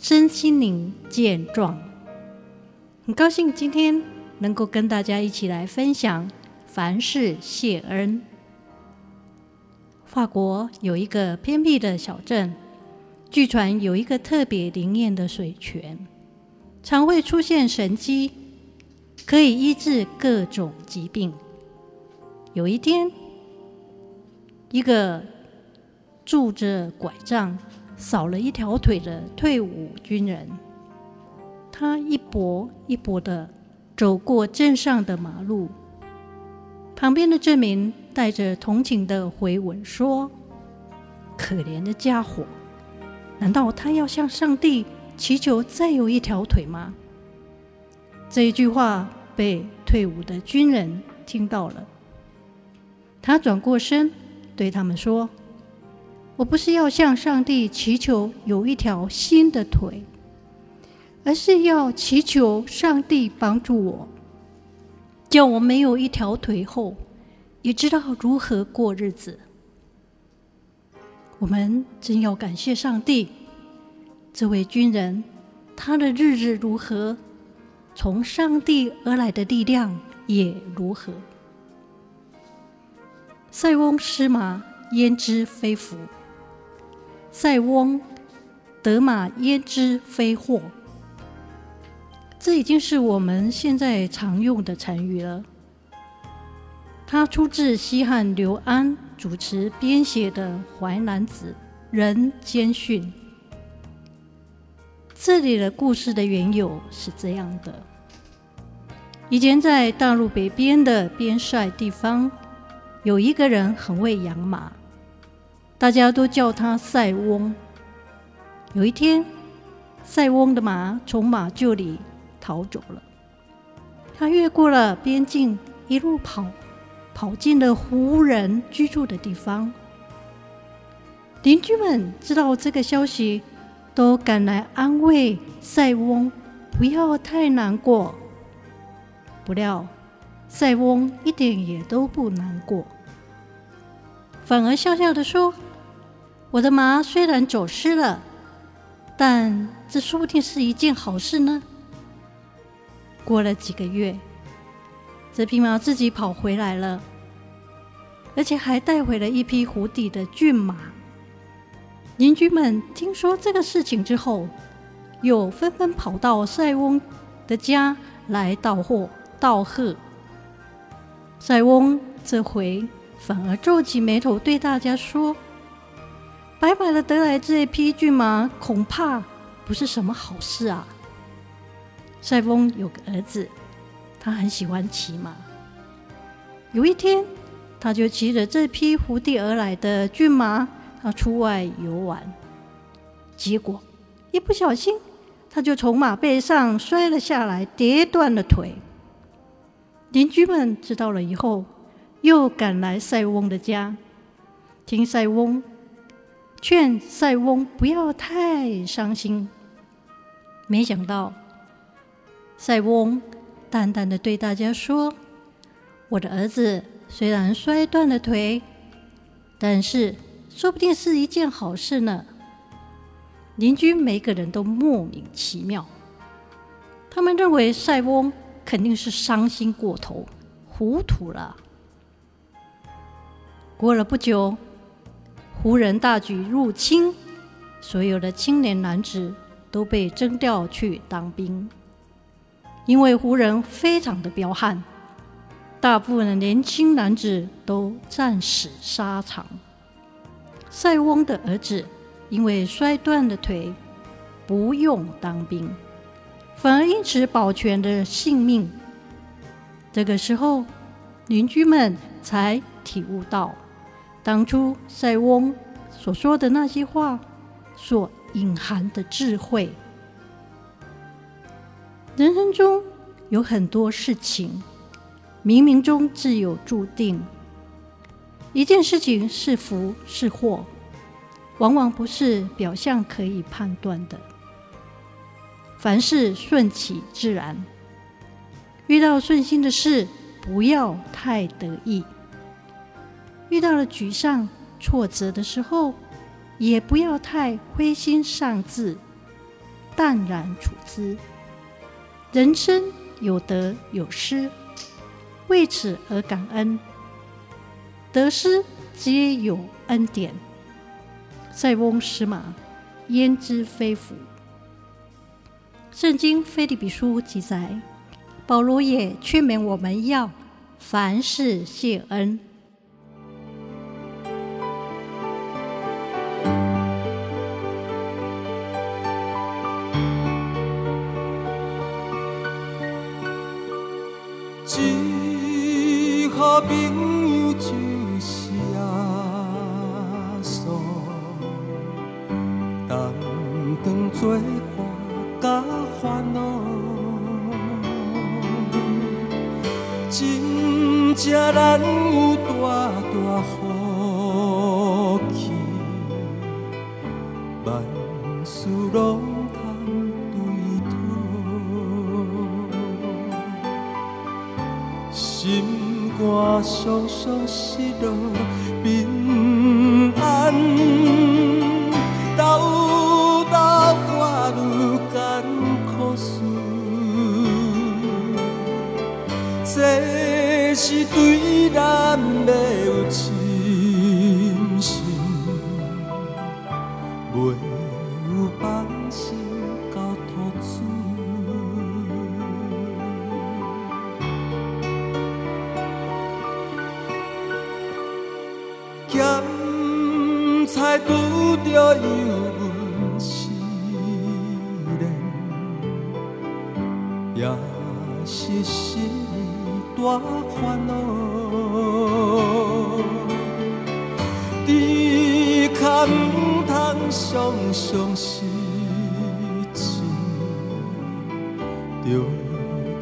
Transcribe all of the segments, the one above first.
身心灵健壮，很高兴今天能够跟大家一起来分享凡事谢恩。法国有一个偏僻的小镇，据传有一个特别灵验的水泉，常会出现神迹，可以医治各种疾病。有一天，一个拄着拐杖，少了一条腿的退伍军人，他一跛一跛地走过镇上的马路。旁边的镇民带着同情的回文说：“可怜的家伙，难道他要向上帝祈求再有一条腿吗？”这一句话被退伍的军人听到了，他转过身对他们说。我不是要向上帝祈求有一条新的腿，而是要祈求上帝帮助我，叫我没有一条腿后，也知道如何过日子。我们真要感谢上帝，这位军人，他的日子如何，从上帝而来的力量也如何。塞翁失马，焉知非福。塞翁得马，焉知非祸？这已经是我们现在常用的成语了。它出自西汉刘安主持编写的《淮南子·人间训》。这里的故事的缘由是这样的：以前在大陆北边的边塞地方，有一个人很会养马。大家都叫他塞翁。有一天，塞翁的马从马厩里逃走了。他越过了边境，一路跑，跑进了胡人居住的地方。邻居们知道这个消息，都赶来安慰塞翁，不要太难过。不料，塞翁一点也都不难过，反而笑笑地说。我的马虽然走失了，但这说不定是一件好事呢。过了几个月，这匹马自己跑回来了，而且还带回了一匹湖底的骏马。邻居们听说这个事情之后，又纷纷跑到塞翁的家来道贺道贺。塞翁这回反而皱起眉头，对大家说。白白的得来这一匹骏马，恐怕不是什么好事啊。塞翁有个儿子，他很喜欢骑马。有一天，他就骑着这匹胡地而来的骏马，他出外游玩。结果一不小心，他就从马背上摔了下来，跌断了腿。邻居们知道了以后，又赶来塞翁的家，听塞翁。劝塞翁不要太伤心。没想到，塞翁淡淡的对大家说：“我的儿子虽然摔断了腿，但是说不定是一件好事呢。”邻居每个人都莫名其妙，他们认为塞翁肯定是伤心过头，糊涂了。过了不久。胡人大举入侵，所有的青年男子都被征调去当兵。因为胡人非常的彪悍，大部分的年轻男子都战死沙场。塞翁的儿子因为摔断了腿，不用当兵，反而因此保全了性命。这个时候，邻居们才体悟到。当初塞翁所说的那些话，所隐含的智慧，人生中有很多事情，冥冥中自有注定。一件事情是福是祸，往往不是表象可以判断的。凡事顺其自然，遇到顺心的事，不要太得意；遇到了沮丧、挫折的时候，也不要太灰心丧志，淡然处之。人生有得有失，为此而感恩。得失皆有恩典。塞翁失马，焉知非福？圣经腓立比书记载，保罗也劝勉我们要凡事谢恩。朋友就是耶稣，同当作心肝常常失落，咸菜拄着油温试炼，也是心大烦恼。只可毋通常常失志，着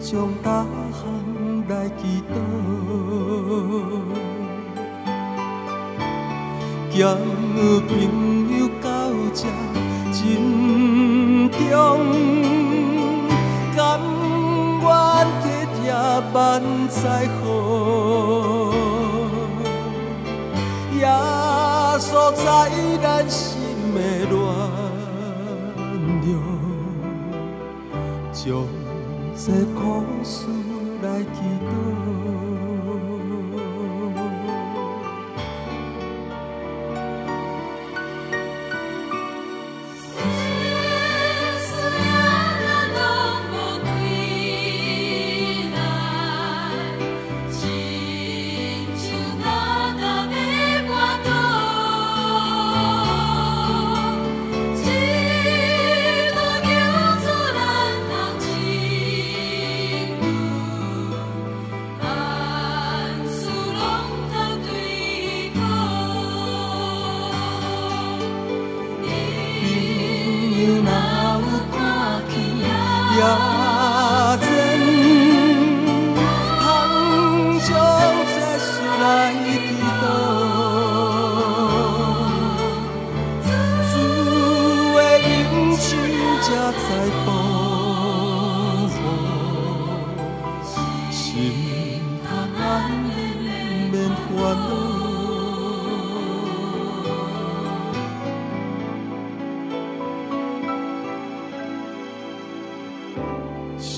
将逐项来祈祷。交朋友到这珍重，甘愿体贴万载好，耶稣在咱心的暖流，将这苦事来祈祷。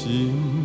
心。